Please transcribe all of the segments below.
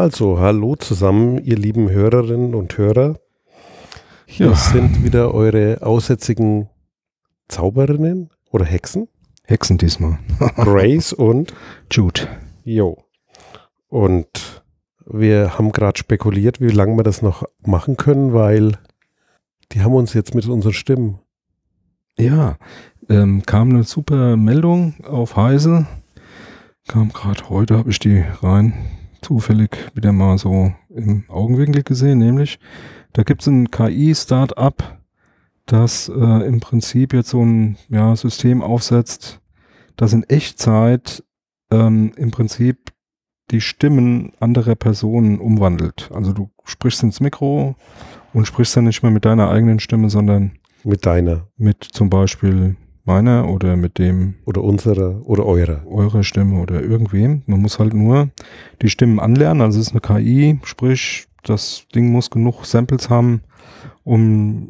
Also, hallo zusammen, ihr lieben Hörerinnen und Hörer. Hier ja. sind wieder eure aussätzigen Zauberinnen oder Hexen. Hexen diesmal. Grace und Jude. Jo. Und wir haben gerade spekuliert, wie lange wir das noch machen können, weil die haben uns jetzt mit unseren Stimmen. Ja, ähm, kam eine super Meldung auf Heise. Kam gerade heute, habe ich die rein zufällig wieder mal so im Augenwinkel gesehen, nämlich da gibt es ein KI-Startup, das äh, im Prinzip jetzt so ein ja, System aufsetzt, das in Echtzeit ähm, im Prinzip die Stimmen anderer Personen umwandelt. Also du sprichst ins Mikro und sprichst dann nicht mehr mit deiner eigenen Stimme, sondern mit deiner. Mit zum Beispiel meiner oder mit dem. Oder unserer oder eurer. Eurer Stimme oder irgendwem. Man muss halt nur die Stimmen anlernen. Also es ist eine KI, sprich, das Ding muss genug Samples haben, um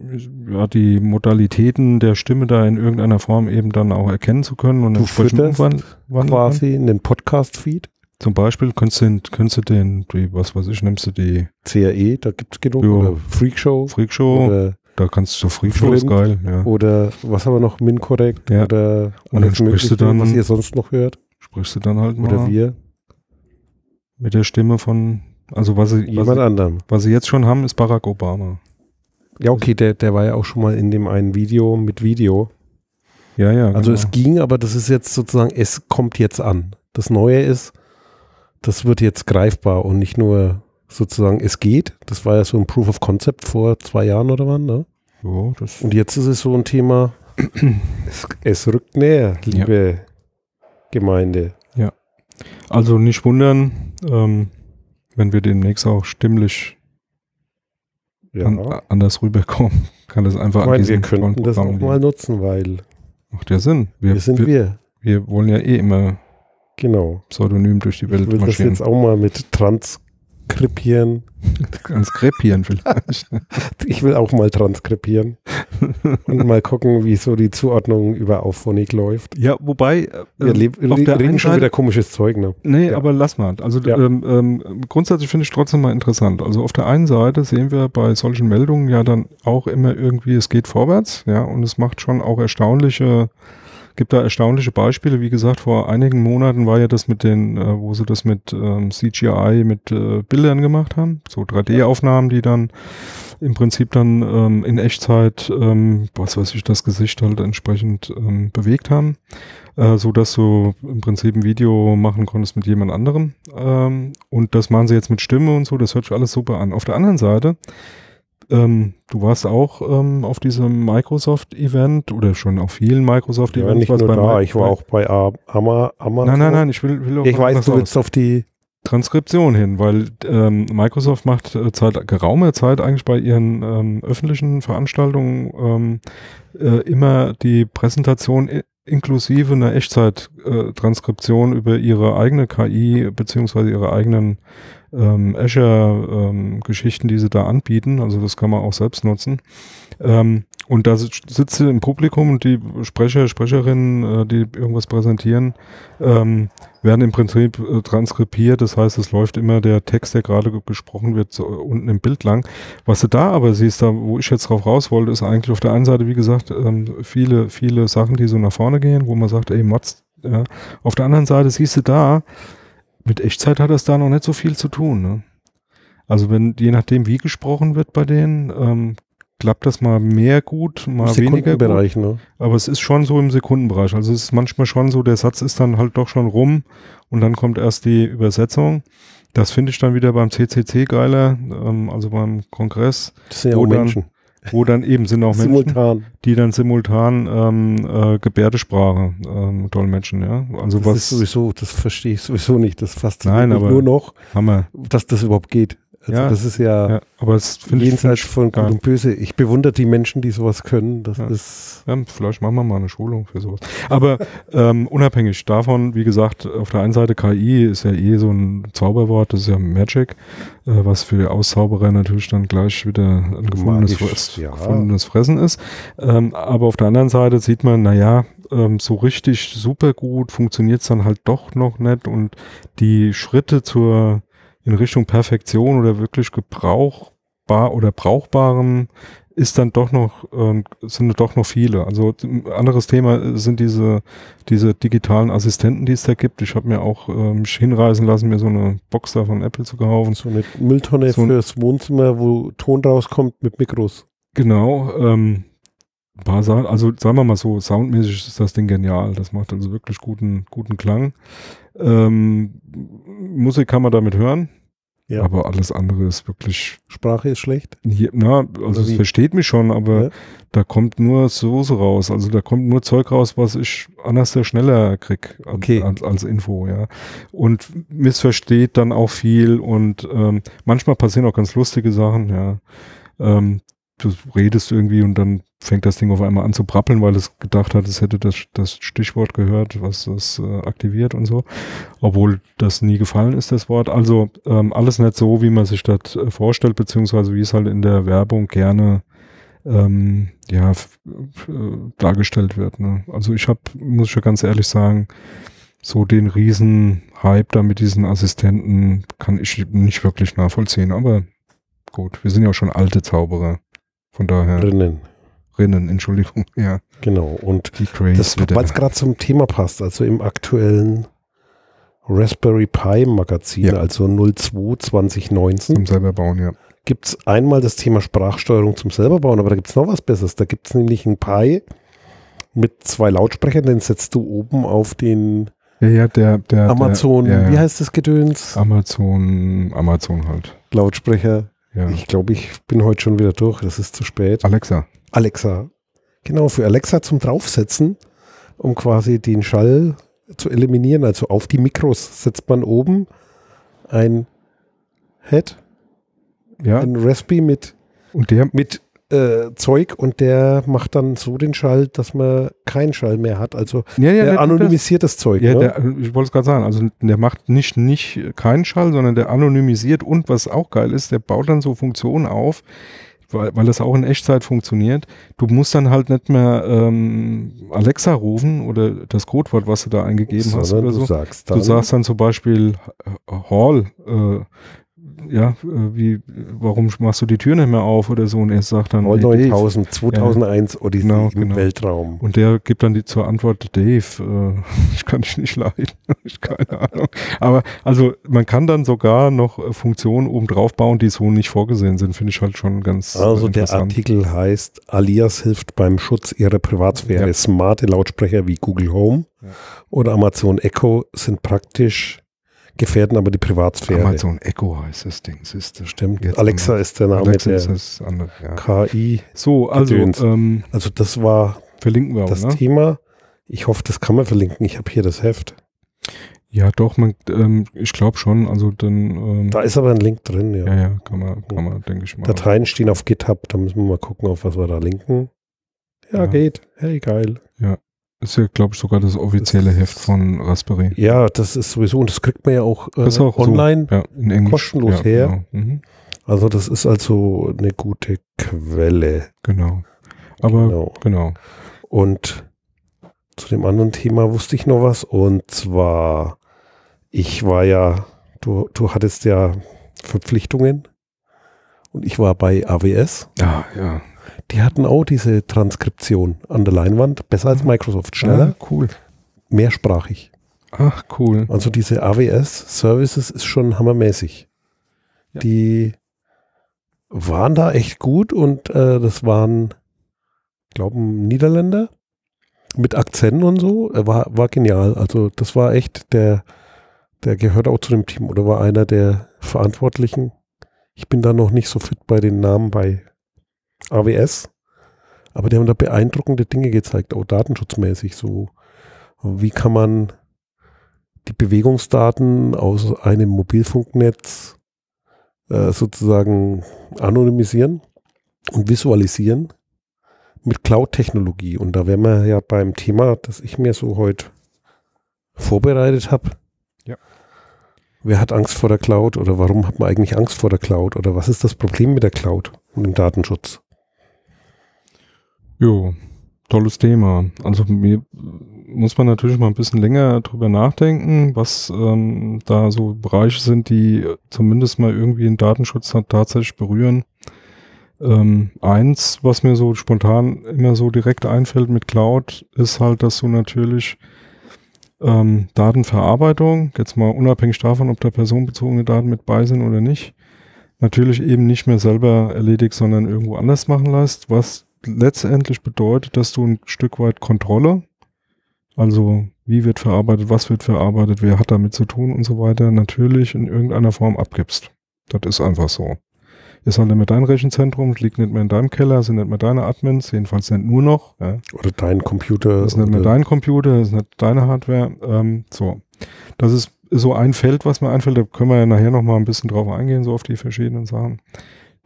ja, die Modalitäten der Stimme da in irgendeiner Form eben dann auch erkennen zu können und du umwandeln. Quasi in den Podcast-Feed? Zum Beispiel könntest du, könntest du den, die, was weiß ich, nimmst du die CRE, da gibt es genug, oder Freakshow. Freakshow, oder da kannst du Freakshow ist geil, ja. Oder was haben wir noch, Min-Korrekt, ja. oder und dann sprichst du dann, was ihr sonst noch hört. Sprichst du dann halt mal. Oder wir. Mit der Stimme von, also was sie, Jemand was, anderem. was sie jetzt schon haben, ist Barack Obama. Ja, okay, der, der war ja auch schon mal in dem einen Video mit Video. Ja, ja. Also genau. es ging, aber das ist jetzt sozusagen, es kommt jetzt an. Das Neue ist, das wird jetzt greifbar und nicht nur sozusagen, es geht. Das war ja so ein Proof of Concept vor zwei Jahren oder wann, ne? Ja, und jetzt ist es so ein Thema, es, es rückt näher, liebe ja. Gemeinde. Ja. Also nicht wundern, ähm, wenn wir demnächst auch stimmlich ja. an, anders rüberkommen, kann das einfach ich meine, wir könnten das auch mal nutzen, weil macht ja Sinn. Wir, wir sind wir. Wir, wir wollen ja eh immer Genau. Pseudonym durch die Welt Ich will marschieren. das jetzt auch mal mit transkripieren. Transkripieren vielleicht. ich will auch mal transkripieren und mal gucken, wie so die Zuordnung über Auphonic läuft. Ja, wobei wir auf der reden schon wieder komisches Zeug. Ne? Nee, ja. aber lass mal. Also ja. ähm, ähm, grundsätzlich finde ich trotzdem mal interessant. Also auf der einen Seite sehen wir bei solchen Meldungen ja dann auch immer irgendwie, es geht vorwärts, ja, und es macht schon auch erstaunliche gibt da erstaunliche Beispiele. Wie gesagt, vor einigen Monaten war ja das mit den, äh, wo sie das mit ähm, CGI, mit äh, Bildern gemacht haben. So 3D-Aufnahmen, die dann im Prinzip dann ähm, in Echtzeit, ähm, was weiß ich, das Gesicht halt entsprechend ähm, bewegt haben. Äh, so dass du im Prinzip ein Video machen konntest mit jemand anderem. Ähm, und das machen sie jetzt mit Stimme und so. Das hört sich alles super an. Auf der anderen Seite ähm, du warst auch ähm, auf diesem Microsoft-Event oder schon auf vielen Microsoft-Events. Ja, nicht nur da, ich war auch bei Amazon. Nein, nein, nein, ich will, will auch Ich weiß, du willst auf die Transkription hin, weil ähm, Microsoft macht äh, seit geraumer Zeit eigentlich bei ihren ähm, öffentlichen Veranstaltungen ähm, äh, immer die Präsentation inklusive einer Echtzeit-Transkription äh, über ihre eigene KI beziehungsweise ihre eigenen ähm, Azure-Geschichten, ähm, die sie da anbieten. Also das kann man auch selbst nutzen. Ähm, und da sitze im Publikum und die Sprecher, Sprecherinnen, äh, die irgendwas präsentieren, ähm, werden im Prinzip äh, transkribiert. Das heißt, es läuft immer der Text, der gerade gesprochen wird, so unten im Bild lang. Was du da aber siehst, da wo ich jetzt drauf raus wollte, ist eigentlich auf der einen Seite, wie gesagt, ähm, viele, viele Sachen, die so nach vorne gehen, wo man sagt, ey, Mods, ja. Auf der anderen Seite siehst du da, mit Echtzeit hat das da noch nicht so viel zu tun. Ne? Also wenn, je nachdem, wie gesprochen wird bei denen, ähm, klappt das mal mehr gut, mal weniger gut. Ne? Aber es ist schon so im Sekundenbereich. Also es ist manchmal schon so, der Satz ist dann halt doch schon rum und dann kommt erst die Übersetzung. Das finde ich dann wieder beim CCC geiler, ähm, also beim Kongress. Das sind ja auch Menschen wo dann eben sind auch Menschen, simultan. die dann simultan ähm, äh, Gebärdesprache ähm, dolmetschen, ja. Also das was ist sowieso, das verstehe ich sowieso nicht. Das fasziniert Nein, mich nur noch, Hammer. dass das überhaupt geht. Also ja, das ist ja, ja aber es jenseits von Gut und Böse. Ich bewundere die Menschen, die sowas können. Das ja. ist ja, vielleicht machen wir mal eine Schulung für sowas. Aber ähm, unabhängig davon, wie gesagt, auf der einen Seite KI ist ja eh so ein Zauberwort, das ist ja Magic, äh, was für Auszauberer natürlich dann gleich wieder ein gefundenes, gefundenes Fressen ist. Ähm, aber auf der anderen Seite sieht man, naja, ähm, so richtig super gut funktioniert es dann halt doch noch nicht und die Schritte zur in Richtung Perfektion oder wirklich gebrauchbar oder brauchbarem ist dann doch noch, äh, sind doch noch viele. Also ein anderes Thema sind diese, diese digitalen Assistenten, die es da gibt. Ich habe mir auch äh, mich hinreißen lassen, mir so eine Box da von Apple zu kaufen. So eine Mülltonne So fürs Wohnzimmer, wo Ton rauskommt mit Mikros. Genau, ähm, ein paar Sachen, also sagen wir mal so, soundmäßig ist das Ding genial. Das macht also wirklich guten, guten Klang. Ähm, Musik kann man damit hören, Ja. aber alles andere ist wirklich Sprache ist schlecht. Hier, na, also es versteht mich schon, aber Ja. da kommt nur Soße raus. Also da kommt nur Zeug raus, was ich anders sehr schneller krieg an, Okay. als, als Info, ja. Und missversteht dann auch viel und ähm, manchmal passieren auch ganz lustige Sachen, ja. Ähm, du redest irgendwie und dann fängt das Ding auf einmal an zu brappeln, weil es gedacht hat, es hätte das, das Stichwort gehört, was das äh, aktiviert und so. Obwohl das nie gefallen ist, das Wort. Also ähm, alles nicht so, wie man sich das äh, vorstellt, beziehungsweise wie es halt in der Werbung gerne ähm, ja, äh, dargestellt wird. Ne? Also ich habe, muss ich ja ganz ehrlich sagen, so den riesen Hype da mit diesen Assistenten kann ich nicht wirklich nachvollziehen. Aber gut, wir sind ja auch schon alte Zauberer. Von daher, Drinnen. Rinnen, Entschuldigung, ja, Genau. Und das, weil es gerade zum Thema passt, also im aktuellen Raspberry Pi Magazin, Ja. also 02 2019, zum selber bauen, ja. gibt es einmal das Thema Sprachsteuerung zum selberbauen, aber da gibt es noch was Besseres. Da gibt es nämlich ein Pi mit zwei Lautsprechern, den setzt du oben auf den Ja, ja, der, der Amazon, der, ja. wie heißt das Gedöns? Amazon, Amazon halt. Lautsprecher. Ja. Ich glaube, ich bin heute schon wieder durch, das ist zu spät. Alexa. Alexa. Genau, für Alexa zum Draufsetzen, um quasi den Schall zu eliminieren. Also auf die Mikros setzt man oben ein Head, Ja, ein Raspberry mit, und der, mit äh, Zeug und der macht dann so den Schall, dass man keinen Schall mehr hat. Also ja, ja, der anonymisiert das Zeug. Ja, ne? der, ich wollte es gerade sagen, also der macht nicht, nicht keinen Schall, sondern der anonymisiert und was auch geil ist, der baut dann so Funktionen auf, weil, weil das auch in Echtzeit funktioniert. Du musst dann halt nicht mehr ähm, Alexa rufen oder das Codewort, was du da eingegeben hast Sondern oder so. du sagst Du dann, sagst dann zum Beispiel äh, Hall, äh, ja, äh, wie, warum machst du die Tür nicht mehr auf oder so? Und er sagt dann, Hall hey, Dave. 9000, 2001 Odyssey Genau, im genau. Weltraum. Und der gibt dann die zur Antwort, Dave, äh, ich kann dich nicht leiden. ich keine Ahnung. Aber also man kann dann sogar noch äh, Funktionen oben drauf bauen, die so nicht vorgesehen sind, finde ich halt schon ganz Also äh, der interessant. Artikel heißt, Alias hilft beim Schutz ihrer Privatsphäre. Ja. Smarte Lautsprecher wie Google Home Ja. oder Amazon Echo sind praktisch, gefährden aber die Privatsphäre. Amazon Echo heißt das Ding, siehst du. Stimmt. Jetzt Alexa ist der Name Alexa der ist das andere, ja. KI. So, also ähm, Also das war verlinken wir auch, das ne? Thema. Ich hoffe, das kann man verlinken. Ich habe hier das Heft. Ja, doch, man, ähm, ich glaube schon, also dann, ähm, Da ist aber ein Link drin, ja. ja, ja, kann man, kann man, denke ich mal. Dateien stehen auf GitHub, da müssen wir mal gucken, auf was wir da linken. Ja, Ja. geht. Hey, geil. Ist ja, glaube ich, sogar das offizielle Heft von Raspberry. Ja, das ist sowieso, und das kriegt man ja auch, äh, auch online. So, ja, Englisch. kostenlos ja, her. Genau. Mhm. Also das ist also eine gute Quelle. genau. Aber Genau. genau. Und zu dem anderen Thema wusste ich noch was. Und zwar, ich war ja, du, du hattest ja Verpflichtungen. Und ich war bei AWS. Ja, ja. Die hatten auch diese Transkription an der Leinwand. Besser als Microsoft. Schneller, Ah, cool. mehrsprachig. Ach, cool. Also diese AWS-Services ist schon hammermäßig. Ja. Die waren da echt gut und äh, das waren, glaube Niederländer mit Akzenten und so. War, war genial. Also das war echt der, der gehört auch zu dem Team oder war einer der Verantwortlichen. Ich bin da noch nicht so fit bei den Namen bei AWS. Aber die haben da beeindruckende Dinge gezeigt, auch datenschutzmäßig so. Wie kann man die Bewegungsdaten aus einem Mobilfunknetz äh, sozusagen anonymisieren und visualisieren mit Cloud-Technologie. Und da wären wir ja beim Thema, das ich mir so heute vorbereitet habe. Ja. Wer hat Angst vor der Cloud oder warum hat man eigentlich Angst vor der Cloud oder was ist das Problem mit der Cloud und dem Datenschutz? Jo. tolles Thema. Also mir muss man natürlich mal ein bisschen länger drüber nachdenken, was ähm, da so Bereiche sind, die zumindest mal irgendwie den Datenschutz tatsächlich berühren. Ähm, eins, was mir so spontan immer so direkt einfällt mit Cloud, ist halt, dass du natürlich ähm, Datenverarbeitung, jetzt mal unabhängig davon, ob da personenbezogene Daten mit bei sind oder nicht, natürlich eben nicht mehr selber erledigt, sondern irgendwo anders machen lässt, was letztendlich bedeutet, dass du ein Stück weit Kontrolle, also wie wird verarbeitet, was wird verarbeitet, wer hat damit zu tun und so weiter, natürlich in irgendeiner Form abgibst. Das ist einfach so ist halt nicht mehr dein Rechenzentrum, liegt nicht mehr in deinem Keller, sind nicht mehr deine Admins, jedenfalls nicht nur noch. Ja. Oder dein Computer. Das ist nicht mehr dein Computer, das ist nicht deine Hardware. Ähm, so. Das ist so ein Feld, was mir einfällt, da können wir ja nachher nochmal ein bisschen drauf eingehen, so auf die verschiedenen Sachen.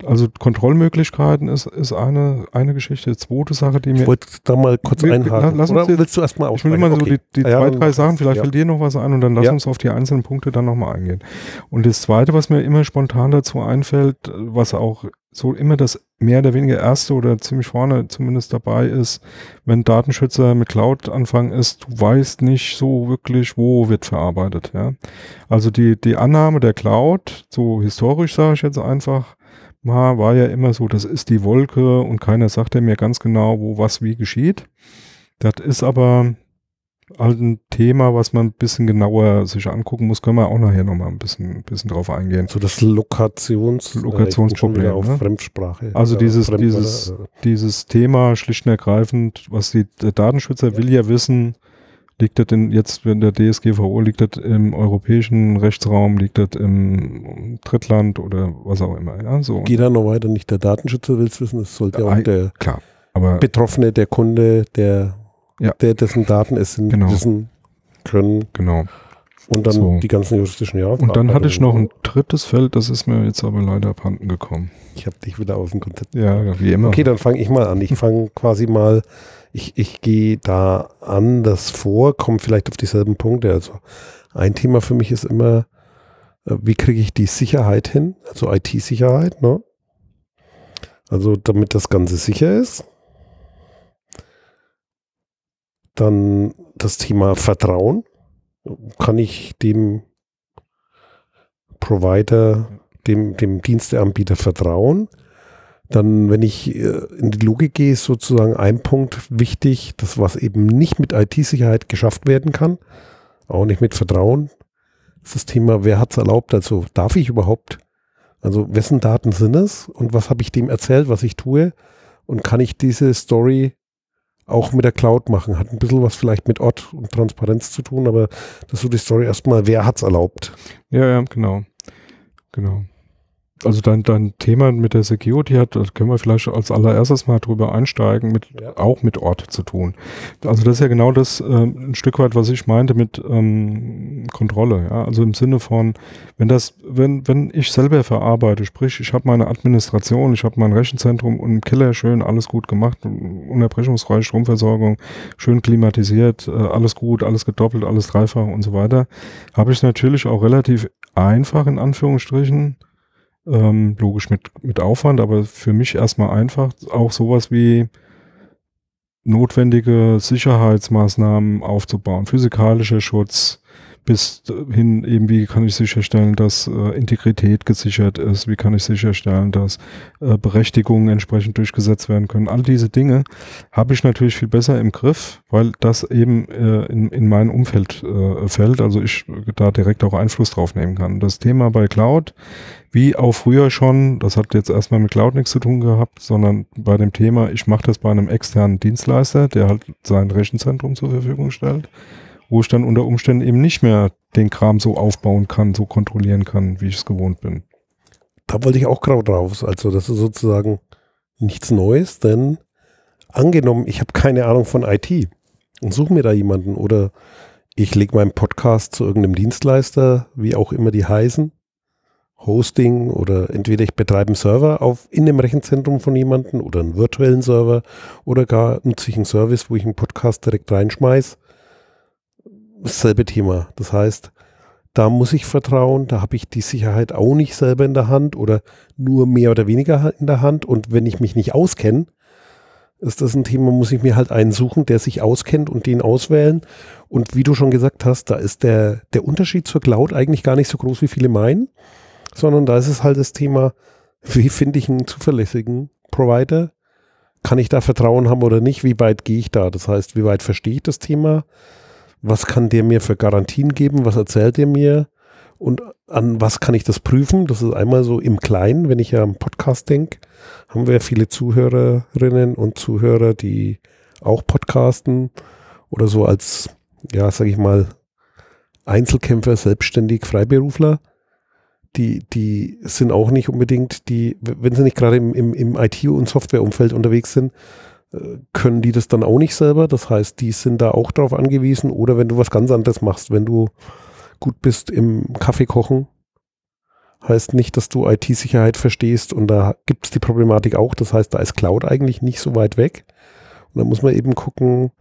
Also Kontrollmöglichkeiten ist, ist eine, eine Geschichte. Zweite Sache, die mir. Ich wollte da mal kurz Wir- einhaken. lass uns Oder willst du erstmal Ich will immer so die, die Ja, zwei, drei Sachen, vielleicht ja. fällt dir noch was ein und dann lass Ja. uns auf die einzelnen Punkte dann nochmal eingehen. Und das zweite, was mir immer spontan dazu einfällt, was auch so immer das mehr oder weniger erste oder ziemlich vorne zumindest dabei ist, wenn Datenschützer mit Cloud anfangen ist, du weißt nicht so wirklich, wo wird verarbeitet, ja. Also die, die Annahme der Cloud, so historisch sage ich jetzt einfach, war ja immer so, das ist die Wolke und keiner sagt ja mir ganz genau, wo was wie geschieht. Das ist aber halt ein Thema, was man ein bisschen genauer sich angucken muss. Können wir auch nachher nochmal ein bisschen, ein bisschen drauf eingehen. So das Lokations Lokationsproblem, Äh, wieder auf ne? Fremdsprache. Also Ja, dieses- Fremd- dieses- äh, Dieses Thema schlicht und ergreifend, was die, der Datenschützer will ja wissen, liegt das in, jetzt in der DSGVO, liegt das im europäischen Rechtsraum, liegt das im Drittland oder was auch immer, ja, so. Geht da noch weiter, nicht der Datenschützer will es wissen, es sollte ja auch der Klar. Betroffene, der Kunde, der, Ja. der dessen Daten es sind, Genau. wissen können genau. und dann So. die ganzen juristischen ja. Und dann hatte ich noch ein drittes Feld, das ist mir jetzt aber leider abhanden gekommen. Ich habe dich wieder aus dem Konzept. Ja, wie immer. Okay, dann fange ich mal an. Ich fange quasi mal, ich, ich gehe da anders vor, komme vielleicht auf dieselben Punkte. Also ein Thema für mich ist immer, äh, wie kriege ich die Sicherheit hin, also IT-Sicherheit, ne? Also damit das Ganze sicher ist. Dann das Thema Vertrauen. Kann ich dem Provider, dem, dem Diensteanbieter vertrauen? Dann, wenn ich äh, in die Logik gehe, ist sozusagen ein Punkt wichtig, das was eben nicht mit IT-Sicherheit geschafft werden kann, auch nicht mit Vertrauen, ist das Thema, wer hat es erlaubt, also darf ich überhaupt, also wessen Daten sind es und was habe ich dem erzählt, was ich tue und kann ich diese Story auch mit der Cloud machen, hat ein bisschen was vielleicht mit Ort und Transparenz zu tun, aber das ist so die Story erstmal, wer hat es erlaubt? Ja, ja, genau. Genau. Also dein, dein Thema mit der Security hat, da können wir vielleicht als allererstes mal drüber einsteigen, mit, Ja. auch mit Ort zu tun. Also das ist ja genau das ähm, ein Stück weit, was ich meinte mit ähm, Kontrolle. Ja? Also im Sinne von, wenn das, wenn, wenn ich selber verarbeite, sprich, ich habe meine Administration, ich habe mein Rechenzentrum und im Keller schön alles gut gemacht, unterbrechungsfreie Stromversorgung, schön klimatisiert, äh, alles gut, alles gedoppelt, alles dreifach und so weiter, habe ich natürlich auch relativ einfach in Anführungsstrichen, ähm, logisch mit, mit Aufwand, aber für mich erstmal einfach auch sowas wie notwendige Sicherheitsmaßnahmen aufzubauen, physikalischer Schutz, bis hin eben, wie kann ich sicherstellen, dass äh, Integrität gesichert ist, wie kann ich sicherstellen, dass äh, Berechtigungen entsprechend durchgesetzt werden können. All diese Dinge habe ich natürlich viel besser im Griff, weil das eben äh, in, in mein Umfeld äh, fällt, also ich da direkt auch Einfluss drauf nehmen kann. Das Thema bei Cloud, wie auch früher schon, das hat jetzt erstmal mit Cloud nichts zu tun gehabt, sondern bei dem Thema, ich mache das bei einem externen Dienstleister, der halt sein Rechenzentrum zur Verfügung stellt wo ich dann unter Umständen eben nicht mehr den Kram so aufbauen kann, so kontrollieren kann, wie ich es gewohnt bin. Da wollte ich auch gerade raus. Also das ist sozusagen nichts Neues, denn angenommen, ich habe keine Ahnung von IT und suche mir da jemanden oder ich lege meinen Podcast zu irgendeinem Dienstleister, wie auch immer die heißen, Hosting oder entweder ich betreibe einen Server auf in dem Rechenzentrum von jemandem oder einen virtuellen Server oder gar nutze ich einen Service, wo ich einen Podcast direkt reinschmeiß. Dasselbe Thema. Das heißt, da muss ich vertrauen, da habe ich die Sicherheit auch nicht selber in der Hand oder nur mehr oder weniger in der Hand. Und wenn ich mich nicht auskenne, ist das ein Thema, muss ich mir halt einen suchen, der sich auskennt und den auswählen. Und wie du schon gesagt hast, da ist der, der Unterschied zur Cloud eigentlich gar nicht so groß, wie viele meinen, sondern da ist es halt das Thema, wie finde ich einen zuverlässigen Provider? Kann ich da Vertrauen haben oder nicht? Wie weit gehe ich da? Das heißt, wie weit verstehe ich das Thema? Was kann der mir für Garantien geben? Was erzählt er mir? Und an was kann ich das prüfen? Das ist einmal so im Kleinen, wenn ich ja am Podcast denke, haben wir viele Zuhörerinnen und Zuhörer, die auch podcasten oder so als, ja, sag ich mal, Einzelkämpfer, selbstständig, Freiberufler. Die, die sind auch nicht unbedingt die, wenn sie nicht gerade im, im, im IT- und Softwareumfeld unterwegs sind, können die das dann auch nicht selber. Das heißt, die sind da auch darauf angewiesen. Oder wenn du was ganz anderes machst, wenn du gut bist im Kaffee kochen, heißt nicht, dass du IT-Sicherheit verstehst und da gibt es die Problematik auch. Das heißt, da ist Cloud eigentlich nicht so weit weg. Und da muss man eben gucken,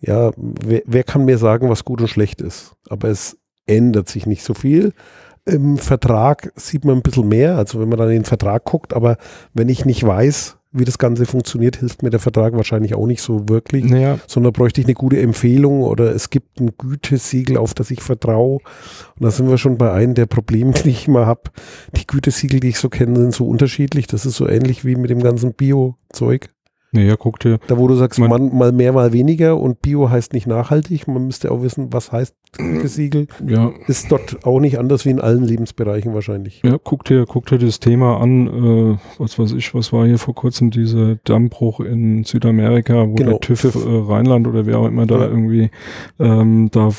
ja, wer, wer kann mir sagen, was gut und schlecht ist? Aber es ändert sich nicht so viel. Im Vertrag sieht man ein bisschen mehr, also wenn man dann in den Vertrag guckt, aber wenn ich nicht weiß, wie das Ganze funktioniert, hilft mir der Vertrag wahrscheinlich auch nicht so wirklich, Naja, sondern bräuchte ich eine gute Empfehlung oder es gibt ein Gütesiegel, auf das ich vertraue. Und da sind wir schon bei einem der Probleme, die ich immer habe. Die Gütesiegel, die ich so kenne, sind so unterschiedlich. Das ist so ähnlich wie mit dem ganzen Bio-Zeug. naja, guck dir, Da, wo du sagst, Man- man, mal mehr, mal weniger und Bio heißt nicht nachhaltig. Man müsste auch wissen, was heißt Gütesiegel. ja, Ist dort auch nicht anders wie in allen Lebensbereichen wahrscheinlich. Ja, guck dir, guck dir das Thema an, äh, was weiß ich, was war hier vor kurzem dieser Dammbruch in Südamerika, wo Genau, der TÜV, TÜV. Äh, Rheinland oder wer auch immer da Ja. irgendwie ähm, da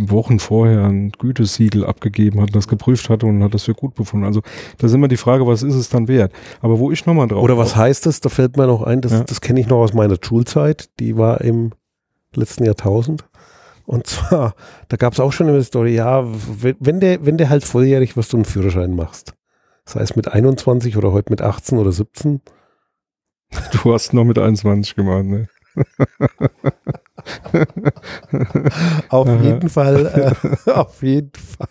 Wochen vorher ein Gütesiegel abgegeben hat, das geprüft hatte und hat das für gut befunden. Also da ist immer die Frage, was ist es dann wert? Aber wo ich nochmal drauf Oder was heißt das? Da fällt mir noch ein, das, Ja. das kenne ich noch aus meiner Schulzeit. Die war im letzten Jahrtausend. Und zwar, da gab es auch schon die Story, ja, wenn, der, wenn der halt volljährig was du einen Führerschein machst. Das heißt mit 21 oder heute mit 18 oder 17. Du hast noch mit 21 gemacht, ne? Auf jeden Fall, äh, auf jeden Fall,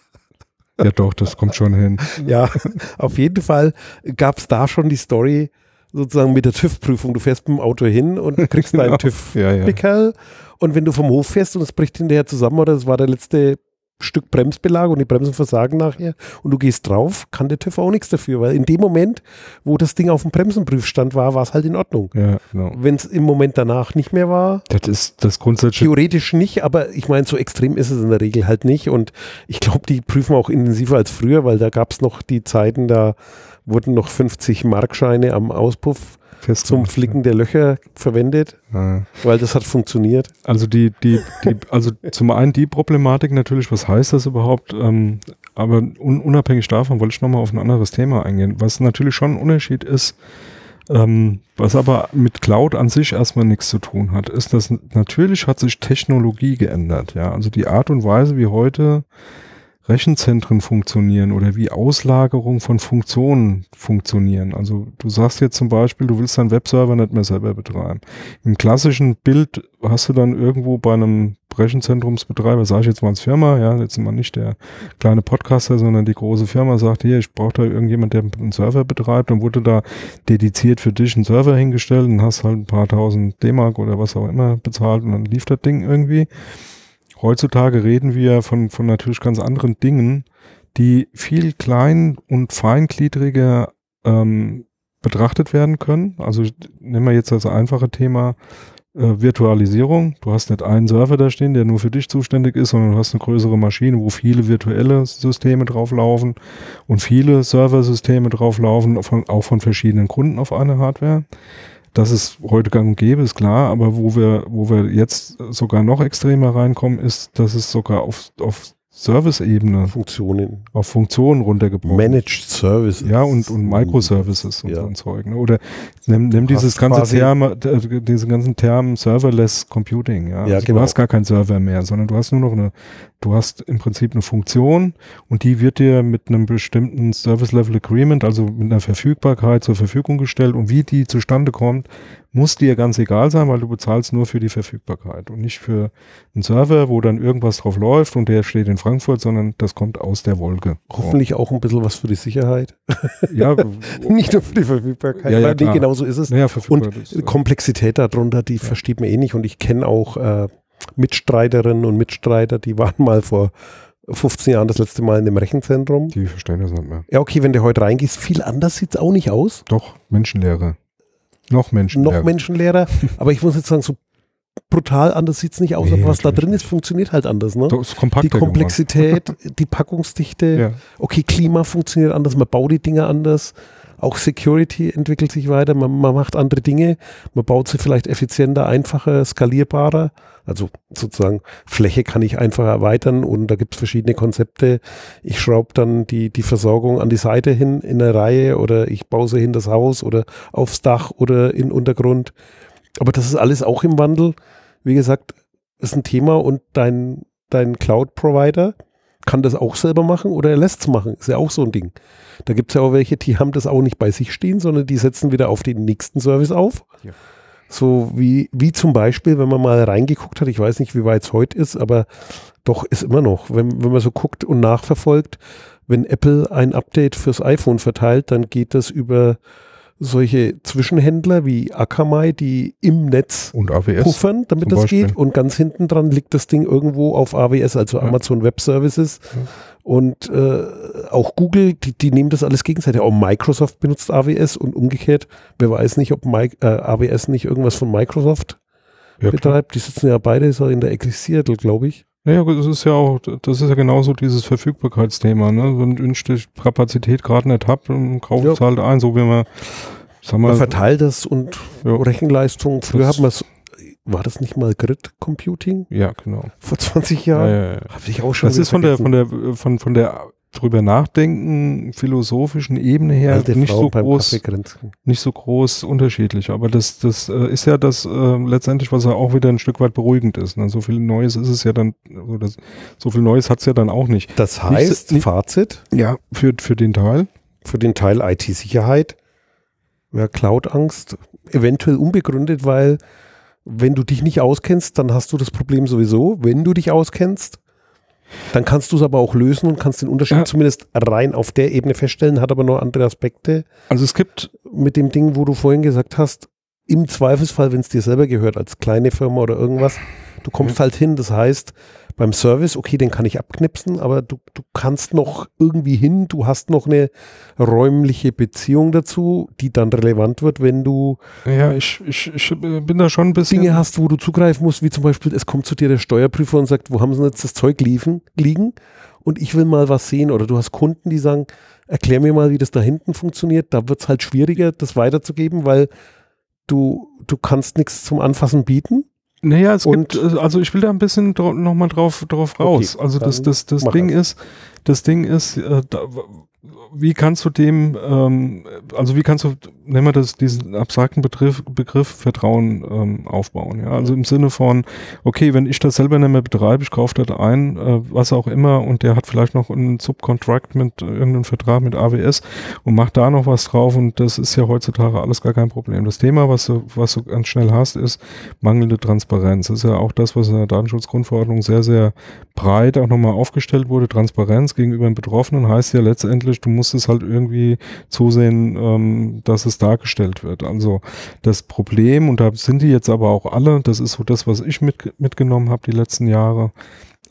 Ja doch, das kommt schon hin. ja, auf jeden Fall gab es da schon die Story sozusagen mit der TÜV-Prüfung. Du fährst mit dem Auto hin und kriegst deinen Genau. TÜV Ja, ja. Und wenn du vom Hof fährst und es bricht hinterher zusammen oder es war der letzte Stück Bremsbelag und die Bremsen versagen nachher und du gehst drauf, kann der TÜV auch nichts dafür, weil in dem Moment, wo das Ding auf dem Bremsenprüfstand war, war es halt in Ordnung. Ja, genau. Wenn es im Moment danach nicht mehr war, Das ist das grundsätzliche theoretisch nicht, aber ich meine, so extrem ist es in der Regel halt nicht und ich glaube, die prüfen auch intensiver als früher, weil da gab es noch die Zeiten, da wurden noch 50 Markscheine am Auspuff Fest zum Flicken der Löcher verwendet, Ja. weil das hat funktioniert. Also die, die, die, also zum einen die Problematik natürlich, was heißt das überhaupt? Ähm, aber un, unabhängig davon wollte ich nochmal auf ein anderes Thema eingehen. Was natürlich schon ein Unterschied ist, ähm, was aber mit Cloud an sich erstmal nichts zu tun hat, ist, dass natürlich hat sich Technologie geändert. Ja, also die Art und Weise, wie heute Rechenzentren funktionieren oder wie Auslagerung von Funktionen funktionieren. Also du sagst jetzt zum Beispiel, du willst deinen Webserver nicht mehr selber betreiben. Im klassischen Bild hast du dann irgendwo bei einem Rechenzentrumsbetreiber, sage ich jetzt mal als Firma, ja, jetzt mal nicht der kleine Podcaster, sondern die große Firma sagt, hier, ich brauche da irgendjemand, der einen Server betreibt und wurde da dediziert für dich einen Server hingestellt und hast halt ein paar tausend D-Mark oder was auch immer bezahlt und dann lief das Ding irgendwie. Heutzutage reden wir von, von natürlich ganz anderen Dingen, die viel klein und feingliedriger ähm, betrachtet werden können. Also nehmen wir jetzt das einfache Thema äh, Virtualisierung. Du hast nicht einen Server da stehen, der nur für dich zuständig ist, sondern du hast eine größere Maschine, wo viele virtuelle Systeme drauflaufen und viele Serversysteme drauflaufen, von, auch von verschiedenen Kunden auf eine Hardware. Das ist heute gang und gäbe, ist klar, aber wo wir, wo wir jetzt sogar noch extremer reinkommen, ist, dass es sogar auf, auf Service-Ebene, Funktionen. auf Funktionen runtergebrochen Managed Services. ja, und, und Microservices und Ja. so ein Zeug. Ne? Oder nimm, nimm dieses ganze Term, äh, diesen ganzen Term Serverless Computing. Ja, Ja, also genau. Du hast gar keinen Server mehr, sondern du hast nur noch eine, du hast im Prinzip eine Funktion und die wird dir mit einem bestimmten Service Level Agreement, also mit einer Verfügbarkeit zur Verfügung gestellt und wie die zustande kommt, muss dir ganz egal sein, weil du bezahlst nur für die Verfügbarkeit und nicht für einen Server, wo dann irgendwas drauf läuft und der steht in Frankfurt, sondern das kommt aus der Wolke. Hoffentlich auch ein bisschen was für die Sicherheit. Ja, nicht nur für die Verfügbarkeit. Ja, ja, weil, nee, genau so ist es. Verfügbarkeit Und ist, Komplexität darunter, die versteht man eh nicht. Und ich kenne auch äh, Mitstreiterinnen und Mitstreiter, die waren mal vor 15 Jahren das letzte Mal in dem Rechenzentrum. die verstehen das nicht mehr. Ja, okay, wenn du heute reingehst, viel anders sieht es auch nicht aus. Doch, Menschenlehre. Noch Menschenlehre. Noch Menschenlehrer. aber ich muss jetzt sagen, so brutal anders sieht es nicht aus. Nee, aber was da drin ist, funktioniert halt anders. Ne? Die Komplexität, die Packungsdichte. Ja. Okay, Klima funktioniert anders, man baut die Dinge anders. Auch Security entwickelt sich weiter, man, man macht andere Dinge, man baut sie vielleicht effizienter, einfacher, skalierbarer. Also sozusagen Fläche kann ich einfach erweitern und da gibt es verschiedene Konzepte. Ich schraube dann die, die Versorgung an die Seite hin in der Reihe oder ich baue sie hin das Haus oder aufs Dach oder in Untergrund. Aber das ist alles auch im Wandel. Wie gesagt, ist ein Thema und dein, dein Cloud-Provider kann das auch selber machen oder er lässt es machen. Ist ja auch so ein Ding. Da gibt es ja auch welche, die haben das auch nicht bei sich stehen, sondern die setzen wieder auf den nächsten Service auf. Ja. So wie, wie zum Beispiel, wenn man mal reingeguckt hat, ich weiß nicht, wie weit es heute ist, aber doch ist immer noch, wenn, wenn man so guckt und nachverfolgt, wenn Apple ein Update fürs iPhone verteilt, dann geht das über solche Zwischenhändler wie Akamai, die im Netz Und AWS. puffern, damit das Beispiel. geht. Und ganz hinten dran liegt das Ding irgendwo auf AWS, also Ja. Amazon Web Services. Ja. Und äh, auch Google, die, die nehmen das alles gegenseitig. Auch Microsoft benutzt AWS und umgekehrt. Wer weiß nicht, ob Mi äh, AWS nicht irgendwas von Microsoft Ja, betreibt. Die sitzen ja beide so in der Ecke Seattle, glaube ich. Naja, das ist ja auch, das ist ja genauso dieses Verfügbarkeitsthema, ne? Wenn ich Kapazität gerade nicht habe, dann kaufe ich es Ja. halt ein, so wie man, sag Man mal, verteilt das und ja, Rechenleistung. Früher Das- hat man es, war das nicht mal Grid Computing ja, genau. vor 20 Ja, Jahren? ja, ja. Habe ich auch schon Das ist von der, von der, von, von der drüber nachdenken, philosophischen Ebene her Alte nicht Frau so groß, nicht so groß unterschiedlich. Aber das, das äh, ist ja das äh, letztendlich, was ja auch wieder ein Stück weit beruhigend ist. Ne? So viel Neues ist es ja dann, so, das, so viel Neues hat es ja dann auch nicht. Das heißt, nicht- Fazit, Ja, für, für den Teil. für den Teil IT-Sicherheit, ja, Cloud-Angst, eventuell unbegründet, weil wenn du dich nicht auskennst, dann hast du das Problem sowieso. Wenn du dich auskennst, dann kannst du es aber auch lösen und kannst den Unterschied Ja. zumindest rein auf der Ebene feststellen, hat aber noch andere Aspekte. Also es gibt Mit dem Ding, wo du vorhin gesagt hast, im Zweifelsfall, wenn es dir selber gehört, als kleine Firma oder irgendwas, du kommst halt hin, das heißt, beim Service, okay, den kann ich abknipsen, aber du, du kannst noch irgendwie hin, du hast noch eine räumliche Beziehung dazu, die dann relevant wird, wenn du Ja, ich, ich, ich bin da schon ein bisschen. Dinge hast, wo du zugreifen musst, wie zum Beispiel, es kommt zu dir der Steuerprüfer und sagt, wo haben sie denn jetzt das Zeug liefen, liegen und ich will mal was sehen oder du hast Kunden, die sagen, erklär mir mal, wie das da hinten funktioniert, da wird es halt schwieriger, das weiterzugeben, weil du, du kannst nichts zum Anfassen bieten. Naja, es Und- gibt, äh, also ich will da ein bisschen dra nochmal drauf, drauf raus. Okay, also das, das, das Ding das. ist, das Ding ist, äh, da, wie kannst du dem, ähm, also wie kannst du, nennen wir das, diesen abstrakten Begriff, Begriff Vertrauen ähm, aufbauen? Ja, also im Sinne von, okay, wenn ich das selber nicht mehr betreibe, ich kaufe das ein, äh, was auch immer, und der hat vielleicht noch einen Subcontract mit äh, irgendeinem Vertrag mit AWS und macht da noch was drauf und das ist ja heutzutage alles gar kein Problem. Das Thema, was du, was du ganz schnell hast, ist mangelnde Transparenz. Das ist ja auch das, was in der Datenschutzgrundverordnung sehr, sehr breit auch nochmal aufgestellt wurde. Transparenz gegenüber den Betroffenen heißt ja letztendlich, du musst es halt irgendwie zusehen, ähm, dass es dargestellt wird. Also das Problem, und da sind die jetzt aber auch alle, das ist so das, was ich mit, mitgenommen habe die letzten Jahre,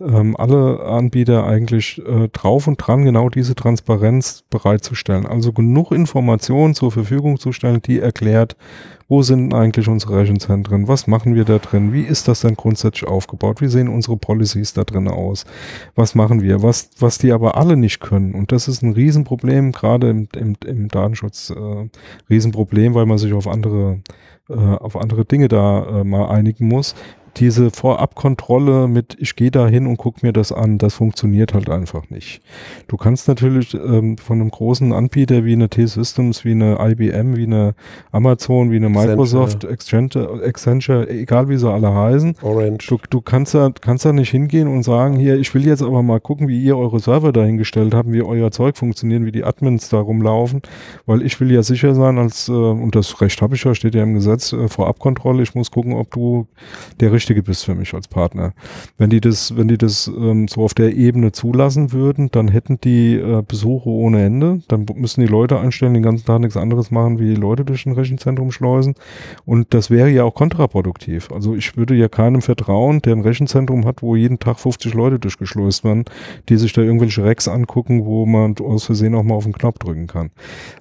ähm, alle Anbieter eigentlich äh, drauf und dran, genau diese Transparenz bereitzustellen. Also genug Informationen zur Verfügung zu stellen, die erklärt, wo sind eigentlich unsere Rechenzentren, was machen wir da drin, wie ist das denn grundsätzlich aufgebaut, wie sehen unsere Policies da drin aus, was machen wir, was, was die aber alle nicht können. Und das ist ein Riesenproblem, gerade im, im, im Datenschutz, äh, Riesenproblem, weil man sich auf andere, äh, auf andere Dinge da äh, mal einigen muss diese Vorabkontrolle mit, ich gehe da hin und gucke mir das an, das funktioniert halt einfach nicht. Du kannst natürlich ähm, von einem großen Anbieter wie eine T-Systems, wie eine IBM, wie eine Amazon, wie eine Microsoft, Accenture, Accenture egal wie sie alle heißen, Orange. du, du kannst, da, kannst da nicht hingehen und sagen, hier, ich will jetzt aber mal gucken, wie ihr eure Server dahingestellt habt, wie euer Zeug funktioniert, wie die Admins da rumlaufen, weil ich will ja sicher sein, als, äh, und das Recht habe ich ja, steht ja im Gesetz, äh, Vorabkontrolle, ich muss gucken, ob du der Richtige bist für mich als Partner. Wenn die das, wenn die das ähm, so auf der Ebene zulassen würden, dann hätten die äh, Besuche ohne Ende, dann müssen die Leute einstellen, den ganzen Tag nichts anderes machen, wie die Leute durch ein Rechenzentrum schleusen und das wäre ja auch kontraproduktiv. Also ich würde ja keinem vertrauen, der ein Rechenzentrum hat, wo jeden Tag 50 Leute durchgeschleust werden, die sich da irgendwelche Racks angucken, wo man aus Versehen auch mal auf den Knopf drücken kann.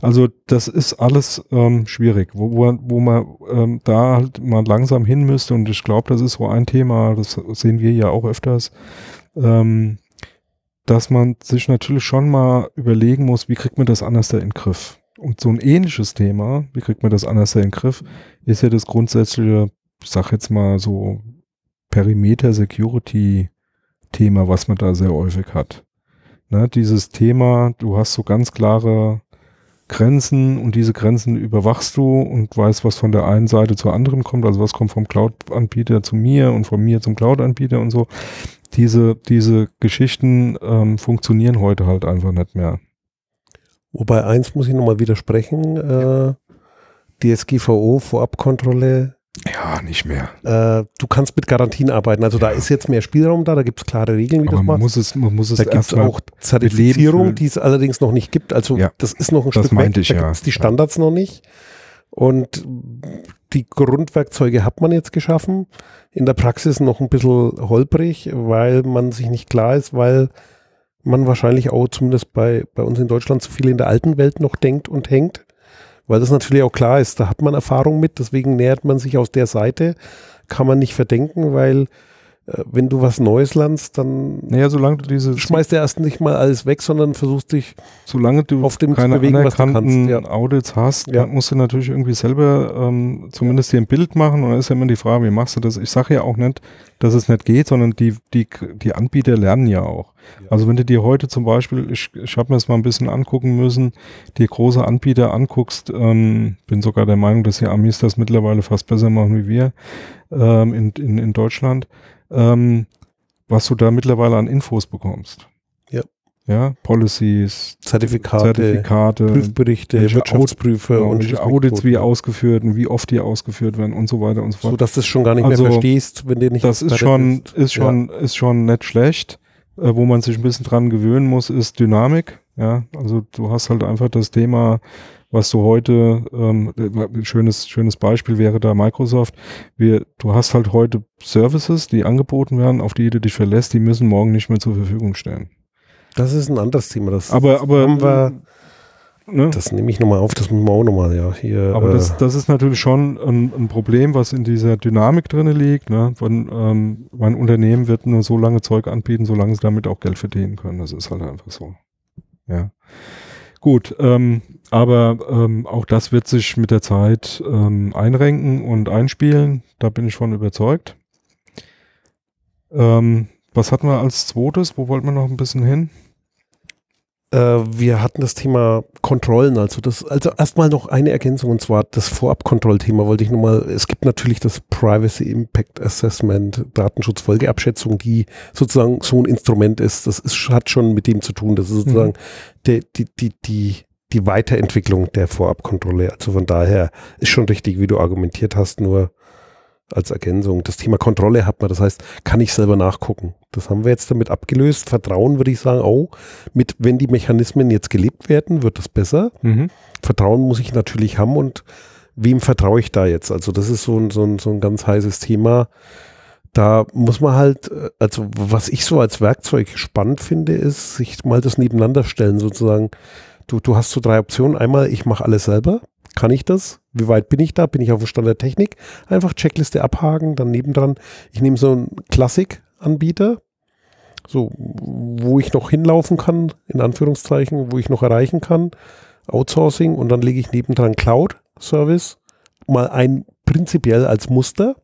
Also das ist alles ähm, schwierig, wo, wo, wo man ähm, da halt mal langsam hin müsste und ich glaube, das ist so ein Thema, das sehen wir ja auch öfters, ähm, dass man sich natürlich schon mal überlegen muss, wie kriegt man das anders da in den Griff. Und so ein ähnliches Thema, wie kriegt man das anders da in den Griff, ist ja das grundsätzliche, ich sag jetzt mal so Perimeter Security Thema, was man da sehr häufig hat. Ne, dieses Thema, du hast so ganz klare Grenzen und diese Grenzen überwachst du und weißt, was von der einen Seite zur anderen kommt, also was kommt vom Cloud-Anbieter zu mir und von mir zum Cloud-Anbieter und so. Diese, diese Geschichten ähm, funktionieren heute halt einfach nicht mehr. Wobei eins muss ich nochmal widersprechen. Äh, DSGVO, Vorabkontrolle ja, nicht mehr. Äh, du kannst mit Garantien arbeiten. Also ja. da ist jetzt mehr Spielraum da, da gibt es klare Regeln, wie Aber das man muss es, man muss es Da gibt es auch Zertifizierung, die es allerdings noch nicht gibt. Also ja, das ist noch ein das Stück weg. Ich, da ja. gibt es die Standards noch nicht. Und die Grundwerkzeuge hat man jetzt geschaffen. In der Praxis noch ein bisschen holprig, weil man sich nicht klar ist, weil man wahrscheinlich auch zumindest bei, bei uns in Deutschland zu viel in der alten Welt noch denkt und hängt weil das natürlich auch klar ist, da hat man Erfahrung mit, deswegen nähert man sich aus der Seite, kann man nicht verdenken, weil wenn du was Neues lernst, dann naja, solange du diese schmeißt du erst nicht mal alles weg, sondern versuchst dich solange du auf dem keine zu bewegen, was du kannst. Ja. Audits hast, Ja. dann musst du natürlich irgendwie selber ähm, zumindest dir ein Bild machen und dann ist ja immer die Frage, wie machst du das? Ich sage ja auch nicht, dass es nicht geht, sondern die, die, die Anbieter lernen ja auch. Also wenn du dir heute zum Beispiel, ich, ich habe mir das mal ein bisschen angucken müssen, die große Anbieter anguckst, ähm, bin sogar der Meinung, dass die Amis das mittlerweile fast besser machen wie wir ähm, in, in, in Deutschland, ähm, was du da mittlerweile an Infos bekommst. Ja. Ja, Policies, Zertifikate, Zertifikate, Prüfberichte, Wirtschaftsprüfer genau, und Audits wie ausgeführt und wie oft die ausgeführt werden und so weiter und so fort. so dass du es schon gar nicht Also, mehr verstehst, wenn dir nicht das ist schon, bist. ist schon, ist schon nicht schlecht. Äh, wo man sich ein bisschen dran gewöhnen muss, ist Dynamik. Ja, also du hast halt einfach das Thema, was du heute, ähm, ein schönes, schönes Beispiel wäre da Microsoft. Wir, du hast halt heute Services, die angeboten werden, auf die du dich verlässt, die müssen morgen nicht mehr zur Verfügung stellen. Das ist ein anderes Thema. Das, Aber, aber, haben wir, ne? das nehme ich nochmal auf, das müssen wir auch nochmal, ja, hier. Aber äh, das, das ist natürlich schon ein, ein Problem, was in dieser Dynamik drinne liegt. Ne? Von, ähm, mein Unternehmen wird nur so lange Zeug anbieten, solange sie damit auch Geld verdienen können. Das ist halt einfach so. Ja. Gut, ähm, aber ähm, auch das wird sich mit der Zeit ähm, einrenken und einspielen. Da bin ich von überzeugt. Ähm, was hatten wir als zweites? Wo wollten wir noch ein bisschen hin? Äh, wir hatten das Thema Kontrollen, also das, also erstmal noch eine Ergänzung und zwar das Vorabkontrollthema wollte ich nochmal, es gibt natürlich das Privacy Impact Assessment, Datenschutzfolgeabschätzung, die sozusagen so ein Instrument ist, das ist, hat schon mit dem zu tun, das ist sozusagen der, die, die, die, die Weiterentwicklung der Vorabkontrolle, also von daher ist schon richtig, wie du argumentiert hast, nur als Ergänzung. Das Thema Kontrolle hat man, das heißt, kann ich selber nachgucken. Das haben wir jetzt damit abgelöst. Vertrauen würde ich sagen, oh, mit, wenn die Mechanismen jetzt gelebt werden, wird das besser. Mhm. Vertrauen muss ich natürlich haben und wem vertraue ich da jetzt? Also das ist so ein, so ein, so ein ganz heißes Thema. Da muss man halt, äh, also was ich so als Werkzeug spannend finde, ist, sich mal das nebeneinander stellen, sozusagen. Du, du hast so drei Optionen. Einmal, ich mache alles selber. Kann ich das? Wie weit bin ich da? Bin ich auf dem Stand der Technik? Einfach Checkliste abhaken, dann nebendran. Ich nehme so einen Klassik-Anbieter, so, wo ich noch hinlaufen kann, in Anführungszeichen, wo ich noch erreichen kann. Outsourcing und dann lege ich nebendran Cloud-Service, mal ein prinzipiell als Muster.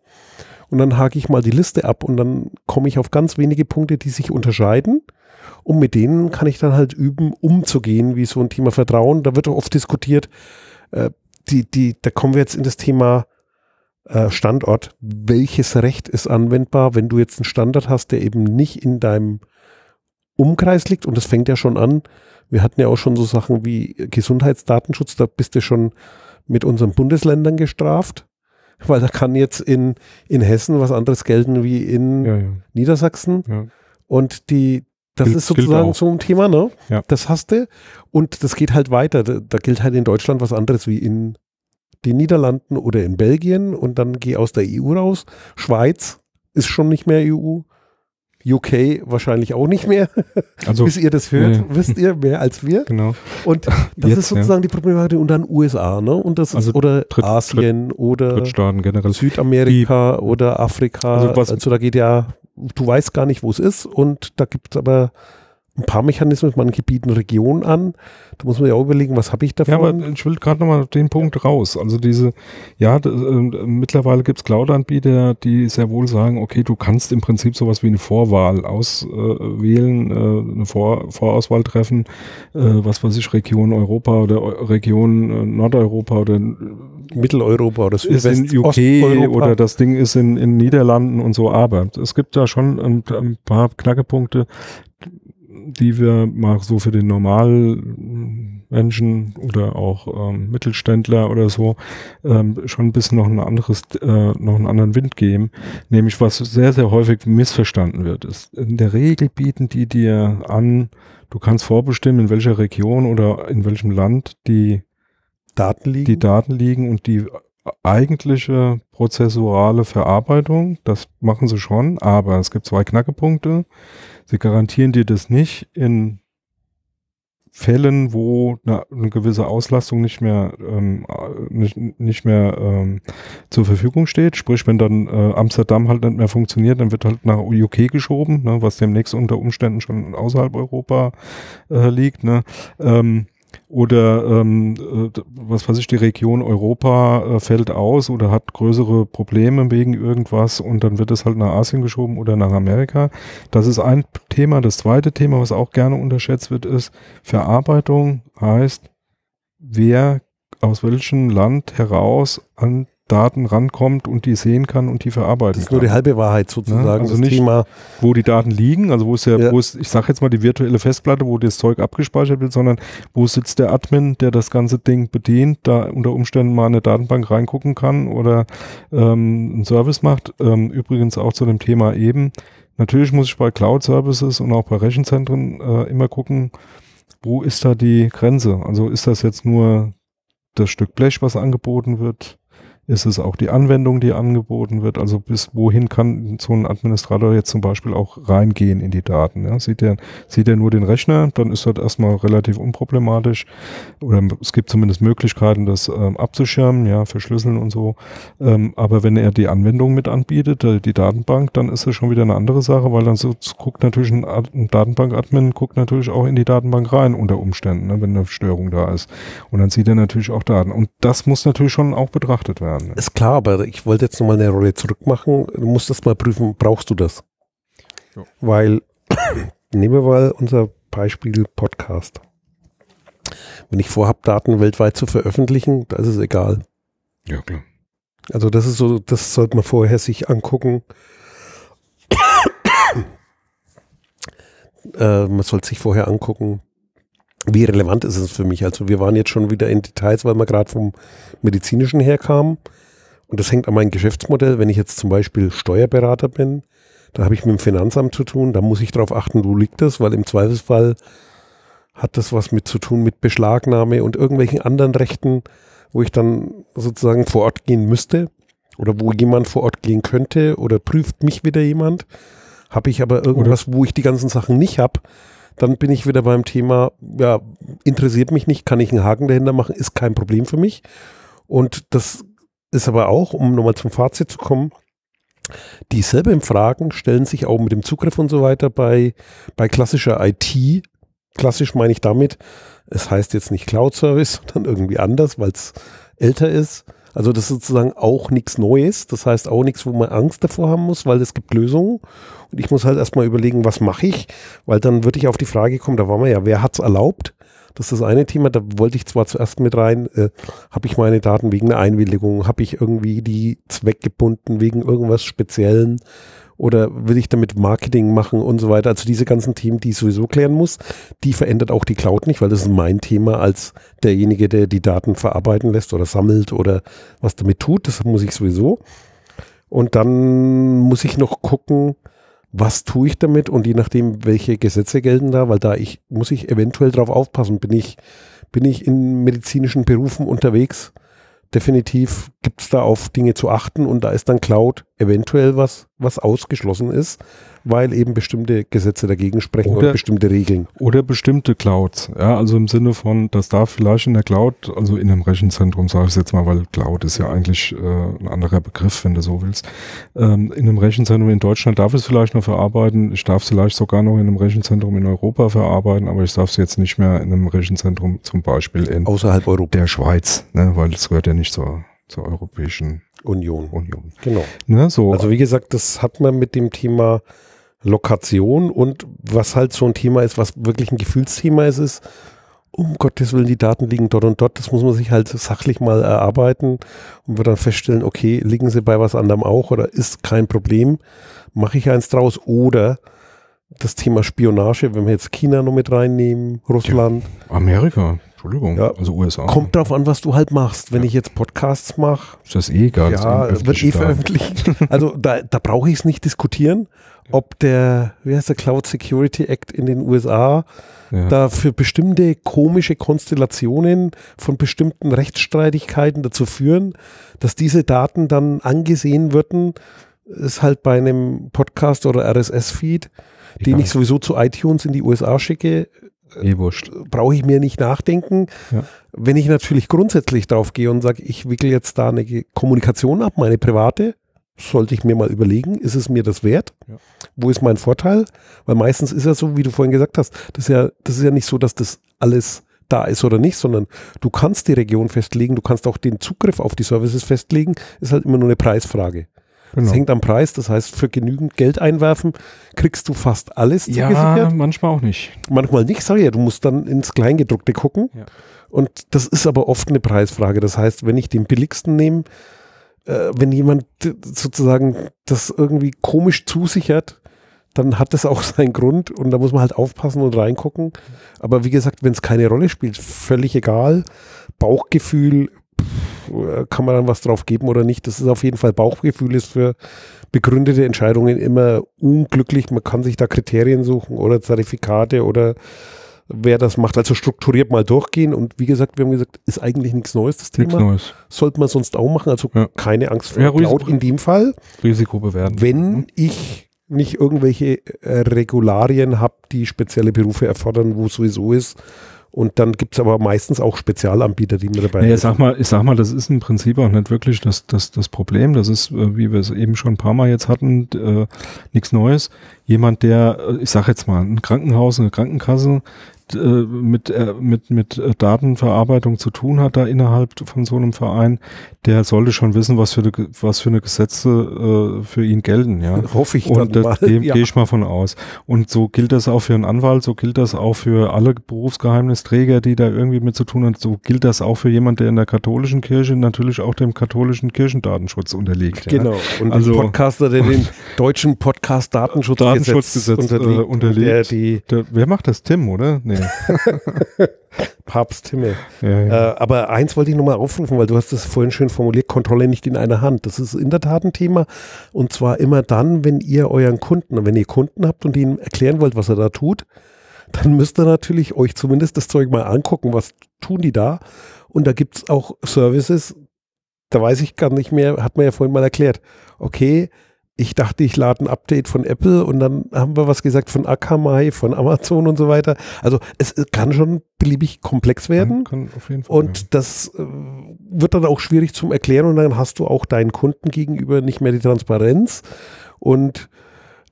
und dann hake ich mal die Liste ab und dann komme ich auf ganz wenige Punkte, die sich unterscheiden. Und mit denen kann ich dann halt üben, umzugehen, wie so ein Thema Vertrauen. Da wird oft diskutiert, äh, die, die, da kommen wir jetzt in das Thema äh, Standort. Welches Recht ist anwendbar, wenn du jetzt einen Standard hast, der eben nicht in deinem Umkreis liegt? Und das fängt ja schon an. Wir hatten ja auch schon so Sachen wie Gesundheitsdatenschutz, da bist du schon mit unseren Bundesländern gestraft, weil da kann jetzt in, in Hessen was anderes gelten wie in Ja, ja. Niedersachsen. Ja. Und die, das Gilt- ist sozusagen so ein Thema, ne? Ja. Das hast du. Und das geht halt weiter. Da, da gilt halt in Deutschland was anderes wie in den Niederlanden oder in Belgien. Und dann geh aus der EU raus. Schweiz ist schon nicht mehr EU. UK wahrscheinlich auch nicht mehr. Also, Bis ihr das hört, nee. wisst ihr mehr als wir. genau. Und das Jetzt, ist sozusagen die Problematik. Und dann USA, ne? Und das Also ist, oder Dritt- Asien oder Drittstaaten generell. Südamerika oder Afrika. Also Also, was- da geht ja, du weißt gar nicht, wo es ist und da gibt es aber ein paar Mechanismen, man Gebieten Regionen an. Da muss man ja auch überlegen, was habe ich davon? Ja, aber ich will gerade nochmal den Punkt raus. Also diese, ja, äh, mittlerweile gibt es Cloud-Anbieter, die sehr wohl sagen, okay, du kannst im Prinzip sowas wie eine Vorwahl auswählen, äh, eine Vor Vorauswahl treffen, äh, was weiß ich, Region Europa oder Eu Region äh, Nordeuropa oder Mitteleuropa oder ist in Südwest, UK Osteuropa. oder das Ding ist in, in Niederlanden und so, aber es gibt da schon ein, ein paar Knackepunkte, die wir mal so für den Normalmenschen oder auch ähm, Mittelständler oder so ähm, schon ein bisschen noch ein anderes, äh, noch einen anderen Wind geben. Nämlich was sehr, sehr häufig missverstanden wird, ist, in der Regel bieten die dir an, du kannst vorbestimmen, in welcher Region oder in welchem Land die Daten liegen. die Daten liegen und die eigentliche prozessuale Verarbeitung, das machen sie schon, aber es gibt zwei Knackepunkte. Sie garantieren dir das nicht in Fällen, wo eine, eine gewisse Auslastung nicht mehr ähm, äh, nicht, nicht mehr ähm, zur Verfügung steht. Sprich, wenn dann äh, Amsterdam halt nicht mehr funktioniert, dann wird halt nach UK geschoben, ne, was demnächst unter Umständen schon außerhalb Europa äh, liegt. Ne. Ähm, oder ähm, äh, was weiß ich, die Region Europa äh, fällt aus oder hat größere Probleme wegen irgendwas und dann wird es halt nach Asien geschoben oder nach Amerika. Das ist ein Thema. Das zweite Thema, was auch gerne unterschätzt wird, ist Verarbeitung heißt, wer aus welchem Land heraus an Daten rankommt und die sehen kann und die verarbeiten das ist kann nur die halbe Wahrheit sozusagen. Ja, also nicht- Thema, wo die Daten liegen, also wo ist der, Ja. wo ist, ich sage jetzt mal die virtuelle Festplatte, wo das Zeug abgespeichert wird, sondern wo sitzt der Admin, der das ganze Ding bedient, da unter Umständen mal in eine Datenbank reingucken kann oder ähm, einen Service macht. Ähm, übrigens auch zu dem Thema eben. Natürlich muss ich bei Cloud Services und auch bei Rechenzentren äh, immer gucken, wo ist da die Grenze? Also ist das jetzt nur das Stück Blech, was angeboten wird? Ist es auch die Anwendung, die angeboten wird? Also bis wohin kann so ein Administrator jetzt zum Beispiel auch reingehen in die Daten? Ja? Sieht er sieht er nur den Rechner, dann ist das erstmal relativ unproblematisch. Oder es gibt zumindest Möglichkeiten, das ähm, abzuschirmen, ja, verschlüsseln und so. Ähm, aber wenn er die Anwendung mit anbietet, äh, die Datenbank, dann ist das schon wieder eine andere Sache, weil dann so guckt natürlich ein, ein Datenbank-Admin guckt natürlich auch in die Datenbank rein unter Umständen, ne, wenn eine Störung da ist. Und dann sieht er natürlich auch Daten. Und das muss natürlich schon auch betrachtet werden. Ne? ist klar, aber ich wollte jetzt nochmal eine Rolle zurück machen. Du musst das mal prüfen, brauchst du das? Ja. Weil, nehmen wir mal unser Beispiel Podcast. Wenn ich vorhabe, Daten weltweit zu veröffentlichen, da ist es egal. Ja, klar. Also das ist so, das sollte man vorher sich angucken. äh, man sollte sich vorher angucken, wie relevant ist es für mich. Also wir waren jetzt schon wieder in Details, weil wir gerade vom medizinischen herkamen. Und das hängt an meinem Geschäftsmodell. Wenn ich jetzt zum Beispiel Steuerberater bin, da habe ich mit dem Finanzamt zu tun, da muss ich darauf achten, wo liegt das, weil im Zweifelsfall hat das was mit zu tun mit Beschlagnahme und irgendwelchen anderen Rechten, wo ich dann sozusagen vor Ort gehen müsste oder wo jemand vor Ort gehen könnte oder prüft mich wieder jemand. Habe ich aber irgendwas, wo ich die ganzen Sachen nicht habe, dann bin ich wieder beim Thema, ja, interessiert mich nicht, kann ich einen Haken dahinter machen, ist kein Problem für mich. Und das ist aber auch, um nochmal zum Fazit zu kommen, dieselben Fragen stellen sich auch mit dem Zugriff und so weiter bei, bei klassischer IT. Klassisch meine ich damit, es heißt jetzt nicht Cloud Service, sondern irgendwie anders, weil es älter ist. Also das ist sozusagen auch nichts Neues. Das heißt auch nichts, wo man Angst davor haben muss, weil es gibt Lösungen. Und ich muss halt erstmal überlegen, was mache ich? Weil dann würde ich auf die Frage kommen, da waren wir ja, wer hat's erlaubt? Das ist das eine Thema, da wollte ich zwar zuerst mit rein, äh, habe ich meine Daten wegen einer Einwilligung, habe ich irgendwie die zweckgebunden wegen irgendwas Speziellen oder will ich damit Marketing machen und so weiter. Also diese ganzen Themen, die ich sowieso klären muss, die verändert auch die Cloud nicht, weil das ist mein Thema als derjenige, der die Daten verarbeiten lässt oder sammelt oder was damit tut. Das muss ich sowieso. Und dann muss ich noch gucken, was tue ich damit und je nachdem, welche Gesetze gelten da, weil da ich, muss ich eventuell drauf aufpassen. Bin ich, bin ich in medizinischen Berufen unterwegs? Definitiv gibt es da auf Dinge zu achten und da ist dann Cloud eventuell was, was ausgeschlossen ist weil eben bestimmte Gesetze dagegen sprechen oder, und bestimmte Regeln. Oder bestimmte Clouds. Ja, also im Sinne von, das darf vielleicht in der Cloud, also in einem Rechenzentrum, sage ich jetzt mal, weil Cloud ist ja eigentlich äh, ein anderer Begriff, wenn du so willst. Ähm, in einem Rechenzentrum in Deutschland darf es vielleicht noch verarbeiten. Ich darf es vielleicht sogar noch in einem Rechenzentrum in Europa verarbeiten, aber ich darf es jetzt nicht mehr in einem Rechenzentrum zum Beispiel in außerhalb Europa. der Schweiz, ne, weil es gehört ja nicht zur, zur europäischen Union. Union. Genau. Ne, so. Also wie gesagt, das hat man mit dem Thema Lokation und was halt so ein Thema ist, was wirklich ein Gefühlsthema ist, ist, um Gottes Willen, die Daten liegen dort und dort. Das muss man sich halt sachlich mal erarbeiten und wird dann feststellen, okay, liegen sie bei was anderem auch oder ist kein Problem, mache ich eins draus oder das Thema Spionage, wenn wir jetzt China noch mit reinnehmen, Russland. Ja, Amerika, Entschuldigung, ja, also USA. Kommt drauf an, was du halt machst. Wenn ja. ich jetzt Podcasts mache. Ist das eh egal. Ja, wird eh veröffentlicht. also da, da brauche ich es nicht diskutieren ob der, wie heißt der Cloud Security Act in den USA ja. da für bestimmte komische Konstellationen von bestimmten Rechtsstreitigkeiten dazu führen, dass diese Daten dann angesehen würden, ist halt bei einem Podcast oder RSS-Feed, den ich sowieso zu iTunes in die USA schicke, eh brauche ich mir nicht nachdenken. Ja. Wenn ich natürlich grundsätzlich drauf gehe und sage, ich wickel jetzt da eine Kommunikation ab, meine private, sollte ich mir mal überlegen, ist es mir das wert? Ja. Wo ist mein Vorteil? Weil meistens ist ja so, wie du vorhin gesagt hast, das ist ja, das ist ja nicht so, dass das alles da ist oder nicht, sondern du kannst die Region festlegen, du kannst auch den Zugriff auf die Services festlegen, ist halt immer nur eine Preisfrage. Genau. Das hängt am Preis, das heißt, für genügend Geld einwerfen kriegst du fast alles ja, zugesichert. manchmal auch nicht. Manchmal nicht, sag ich ja, du musst dann ins Kleingedruckte gucken. Ja. Und das ist aber oft eine Preisfrage. Das heißt, wenn ich den billigsten nehme, äh, wenn jemand sozusagen das irgendwie komisch zusichert, dann hat das auch seinen Grund und da muss man halt aufpassen und reingucken. Aber wie gesagt, wenn es keine Rolle spielt, völlig egal. Bauchgefühl, kann man dann was drauf geben oder nicht. Das ist auf jeden Fall Bauchgefühl ist für begründete Entscheidungen immer unglücklich. Man kann sich da Kriterien suchen oder Zertifikate oder wer das macht. Also strukturiert mal durchgehen und wie gesagt, wir haben gesagt, ist eigentlich nichts Neues, das Thema. Nichts Neues. Sollte man sonst auch machen, also ja. keine Angst vor ja, Cloud in dem Fall. Risiko bewerten. Wenn mhm. ich nicht irgendwelche äh, Regularien habe, die spezielle Berufe erfordern, wo es sowieso ist, und dann gibt es aber meistens auch Spezialanbieter, die mir dabei naja, sag mal, Ich sag mal, das ist im Prinzip auch nicht wirklich das, das, das Problem. Das ist, äh, wie wir es eben schon ein paar Mal jetzt hatten, äh, nichts Neues. Jemand, der, äh, ich sag jetzt mal, ein Krankenhaus, eine Krankenkasse, äh, mit, äh, mit, mit äh, Datenverarbeitung zu tun hat da innerhalb von so einem Verein, der sollte schon wissen, was für eine, was für eine Gesetze äh, für ihn gelten, ja. Hoffe ich Und das, dem ja. gehe ich mal von aus. Und so gilt das auch für einen Anwalt, so gilt das auch für alle Berufsgeheimnisträger, die da irgendwie mit zu tun haben, so gilt das auch für jemand, der in der katholischen Kirche natürlich auch dem katholischen Kirchendatenschutz unterliegt. Genau. Ja. Und also, Podcaster, der den deutschen Podcast-Datenschutzgesetz Datenschutzgesetz, unterliegt. Unterliegt. Der, die, der, wer macht das? Tim, oder? Nee. Papst Himmel. Ja, ja. Äh, aber eins wollte ich nochmal aufrufen, weil du hast das vorhin schön formuliert, Kontrolle nicht in einer Hand. Das ist in der Tat ein Thema. Und zwar immer dann, wenn ihr euren Kunden, wenn ihr Kunden habt und ihnen erklären wollt, was er da tut, dann müsst ihr natürlich euch zumindest das Zeug mal angucken, was tun die da. Und da gibt es auch Services, da weiß ich gar nicht mehr, hat man ja vorhin mal erklärt. Okay, ich dachte, ich lade ein Update von Apple und dann haben wir was gesagt von Akamai, von Amazon und so weiter. Also es, kann schon beliebig komplex werden. Kann, kann Fall, und das äh, wird dann auch schwierig zum Erklären und dann hast du auch deinen Kunden gegenüber nicht mehr die Transparenz und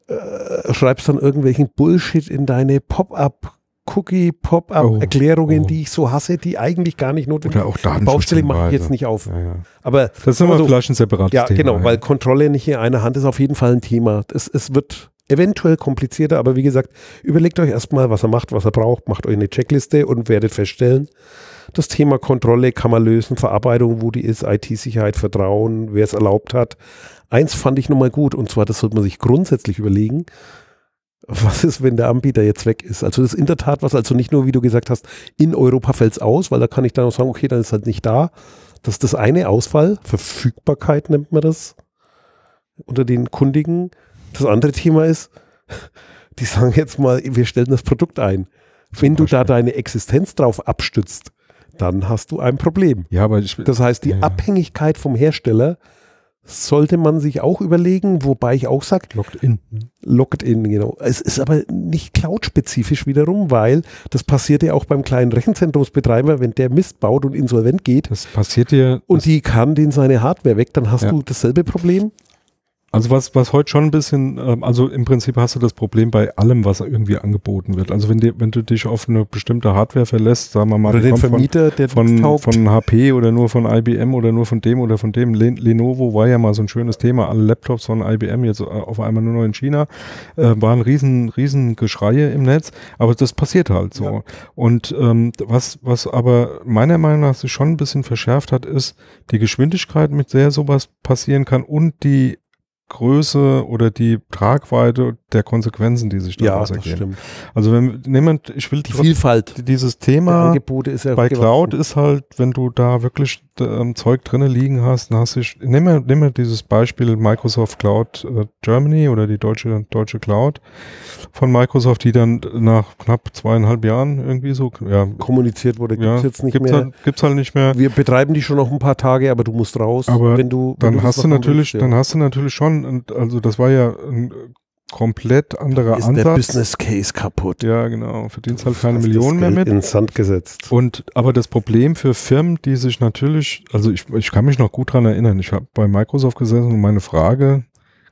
äh, schreibst dann irgendwelchen Bullshit in deine Pop-up Cookie-Pop-Up-Erklärungen, Oh, oh. die ich so hasse, die eigentlich gar nicht notwendig Oder auch Datenschutz. Baustelle mache ich jetzt nicht auf. Ja, ja. Aber Das ist Sag mal aber so, vielleicht ein separates ja, Thema. genau, ja. weil Kontrolle nicht in einer Hand ist auf jeden Fall ein Thema. Es, es wird eventuell komplizierter, aber wie gesagt, überlegt euch erstmal, was er macht, was er braucht, macht euch eine Checkliste und werdet feststellen, das Thema Kontrolle kann man lösen, Verarbeitung, wo die ist, IT-Sicherheit, Vertrauen, wer es erlaubt hat. Eins fand ich nochmal gut und zwar, das sollte man sich grundsätzlich überlegen, was ist, wenn der Anbieter jetzt weg ist? Also das ist in der Tat was, also nicht nur, wie du gesagt hast, in Europa fällt es aus, weil da kann ich dann auch sagen, okay, dann ist halt nicht da. Das ist das eine Ausfall, Verfügbarkeit nennt man das unter den Kundigen. Das andere Thema ist, die sagen jetzt mal, wir stellen das Produkt ein. Wenn du da deine Existenz drauf abstützt, dann hast du ein Problem. ja, aber Das heißt, die Ja, ja. Abhängigkeit vom Hersteller sollte man sich auch überlegen, wobei ich auch sage, locked in. Locked in, genau. Es ist aber nicht Cloud-spezifisch wiederum, weil das passiert ja auch beim kleinen Rechenzentrumsbetreiber, wenn der Mist baut und insolvent geht Das passiert dir. und die kann den seine Hardware weg, dann hast Ja. du dasselbe Problem. Also was, was heute schon ein bisschen, ähm, also im Prinzip hast du das Problem bei allem, was irgendwie angeboten wird. Also wenn, dir, wenn du dich auf eine bestimmte Hardware verlässt, sagen wir mal, Oder den kommt von, Vermieter, der von, von HP oder nur von IBM oder nur von dem oder von dem. Le Lenovo war ja mal so ein schönes Thema. Alle Laptops von IBM jetzt äh, auf einmal nur noch in China. Äh, waren riesen, riesen Geschreie im Netz. Aber das passiert halt so. Ja. Und ähm, was, was aber meiner Meinung nach sich schon ein bisschen verschärft hat, ist die Geschwindigkeit, mit der sowas passieren kann und die Größe oder die Tragweite der Konsequenzen, die sich ja, daraus das ergeben. Also wenn jemand, ich will Die Vielfalt dieses Thema Angebote ist ja bei gewachsen. Cloud ist halt, wenn du da wirklich ähm, Zeug drinne liegen hast, dann hast du, nimm mal, nimm mal dieses Beispiel Microsoft Cloud äh, Germany oder die deutsche, deutsche Cloud von Microsoft, die dann nach knapp zweieinhalb Jahren irgendwie so, ja, kommuniziert wurde, gibt ja es jetzt nicht gibt's, mehr. Halt, gibt's halt nicht mehr. Wir betreiben die schon noch ein paar Tage, aber du musst raus, Aber wenn du wenn Dann das hast du natürlich, willst, ja. dann hast du natürlich schon, also das war ja ein komplett anderer ist der Ansatz. Business Case kaputt. Ja, genau, verdienst halt keine Millionen mehr mit. ins Sand gesetzt. Und aber das Problem für Firmen, die sich natürlich, also ich, ich kann mich noch gut dran erinnern, ich habe bei Microsoft gesessen und meine Frage,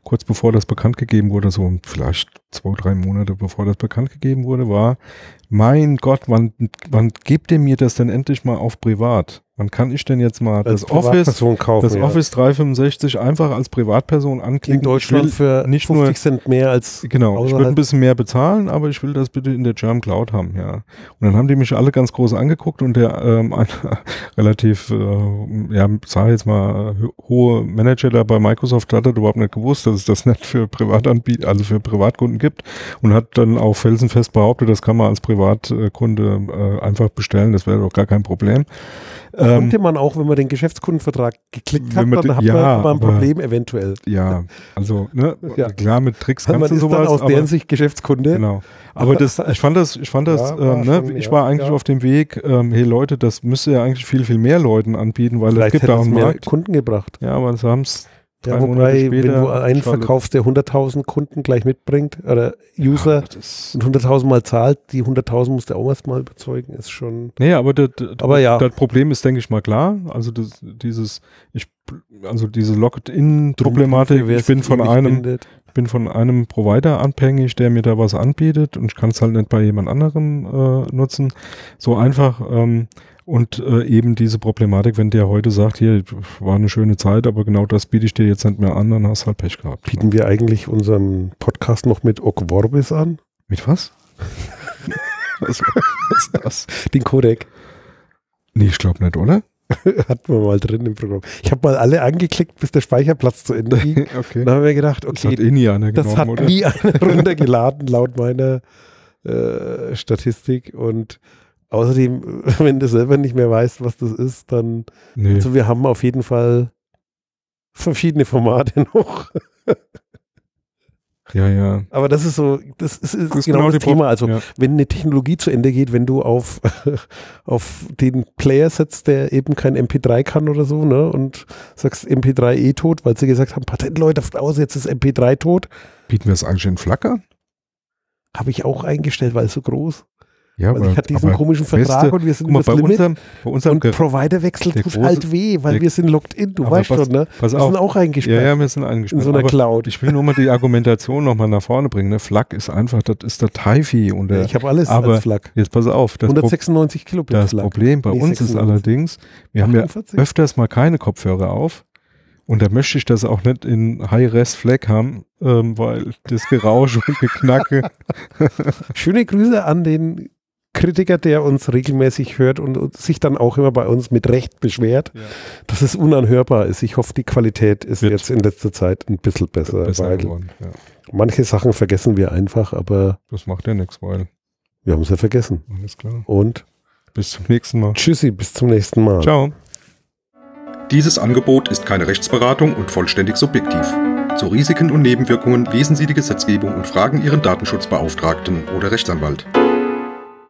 kurz bevor das bekannt gegeben wurde, so vielleicht zwei, drei Monate bevor das bekannt gegeben wurde, war, mein Gott, wann, wann gebt ihr mir das denn endlich mal auf privat? Wann kann ich denn jetzt mal Als das Office, kaufen, das ja. Office 365 einfach als Privatperson in anklicken? Deutschland Ich will, für nicht 50 nur- Cent mehr als Genau, ich würde ein außerhalb- bisschen mehr bezahlen, aber ich will das bitte in der Germ Cloud haben, ja. Und dann haben die mich alle ganz groß angeguckt und der ähm, ein relativ, äh, ja, sag ich jetzt mal, ho- hohe Manager da bei Microsoft hat das überhaupt nicht gewusst, dass es das nicht für Privatanbieter, also für Privatkunden gibt und hat dann auch felsenfest behauptet, das kann man als Privatkunde äh, einfach bestellen, das wäre doch gar kein Problem. Ähm, Konnte man auch, wenn man den Geschäftskundenvertrag geklickt hat, man dann hat ja, man ein aber- Problem eventuell. ja, also ne, Ja. klar mit Tricks Man kannst du ist sowas, dann aus aber- deren Sicht Geschäftskunde. Genau. Aber das, ich fand das, ich fand das, Ja, war ähm, ne, schon, ich war eigentlich auf dem Weg, ähm, hey Leute, das müsste ja eigentlich viel, viel mehr Leuten anbieten, weil es gibt da einen mehr Markt. Kunden gebracht. Ja, aber sie haben es drei Monate wobei, später. wenn du einen verkaufst, der 100.000 Kunden gleich mitbringt, oder User, Ja, und 100.000 Mal zahlt, die 100.000 musst du auch erstmal überzeugen, ist schon. nee, aber das, Aber ja. das Problem ist, denke ich mal, klar. Also das, dieses, ich, also diese Locked-in-Problematik, ich bin von einem, bindet. Ich bin von einem Provider abhängig, der mir da was anbietet und ich kann es halt nicht bei jemand anderem äh, nutzen. So einfach ähm, und äh, eben diese Problematik, wenn der heute sagt, hier war eine schöne Zeit, aber genau das biete ich dir jetzt nicht mehr an, dann hast du halt Pech gehabt. Bieten wir eigentlich unseren Podcast noch mit Ock an? Mit was? was, was ist das? Den Codec. Nee, ich glaube nicht, oder? Hatten wir mal drin im Programm. Ich habe mal alle angeklickt, bis der Speicherplatz zu Ende ging. okay. Dann haben wir gedacht, Das hat okay, eh nie einer das genommen, hat oder? nie einer runtergeladen, laut meiner äh, Statistik. Und außerdem, wenn du selber nicht mehr weißt, was das ist, dann, Nee. also wir haben auf jeden Fall verschiedene Formate noch. Ja, ja. Aber das ist so, das ist, ist Das ist genau, genau das Thema. Also ja. wenn eine Technologie zu Ende geht, wenn du auf, auf den Player setzt, der eben kein MP3 kann oder so, ne, und sagst MP3 eh tot, weil sie gesagt haben, Patentleute aus, jetzt ist MP3 tot, Bieten wir es eigentlich in Flacker? habe ich auch eingestellt, weil es so groß. Ja, weil ich hatte diesen aber komischen Vertrag beste- und wir sind guck mal, bei Limit. unserem, bei unserem und Providerwechsel der tut große- halt weh, weil wir sind locked in, du Aber weißt pass- schon, ne? pass wir auf. sind auch ja, eingesperrt ja, wir sind in eingesperrt. so einer aber Cloud. ich will nur mal die Argumentation nochmal nach vorne bringen. Ne? Flak ist einfach, das ist der Taifi und der, ich habe alles aber als Flak. jetzt pass auf, das, Pro 196 Kilobit das. Problem bei Nee, uns ist 96. allerdings, wir haben ja 48? öfters mal keine Kopfhörer auf. Und da möchte ich das auch nicht in High-Res-Flag haben, ähm, weil das Gerausch und Geknacke. Schöne Grüße an den Kritiker, der uns regelmäßig hört und, und sich dann auch immer bei uns mit Recht beschwert, Ja. dass es unanhörbar ist. Ich hoffe, die Qualität ist Wird jetzt in letzter Zeit ein bisschen besser, besser weil geworden. Ja. manche Sachen vergessen wir einfach, aber Das macht ja nichts, weil wir haben es ja vergessen. alles klar. Und Bis zum nächsten Mal. tschüssi, bis zum nächsten Mal. Ciao. Dieses Angebot ist keine Rechtsberatung und vollständig subjektiv. Zu Risiken und Nebenwirkungen lesen Sie die Gesetzgebung und fragen Ihren Datenschutzbeauftragten oder Rechtsanwalt.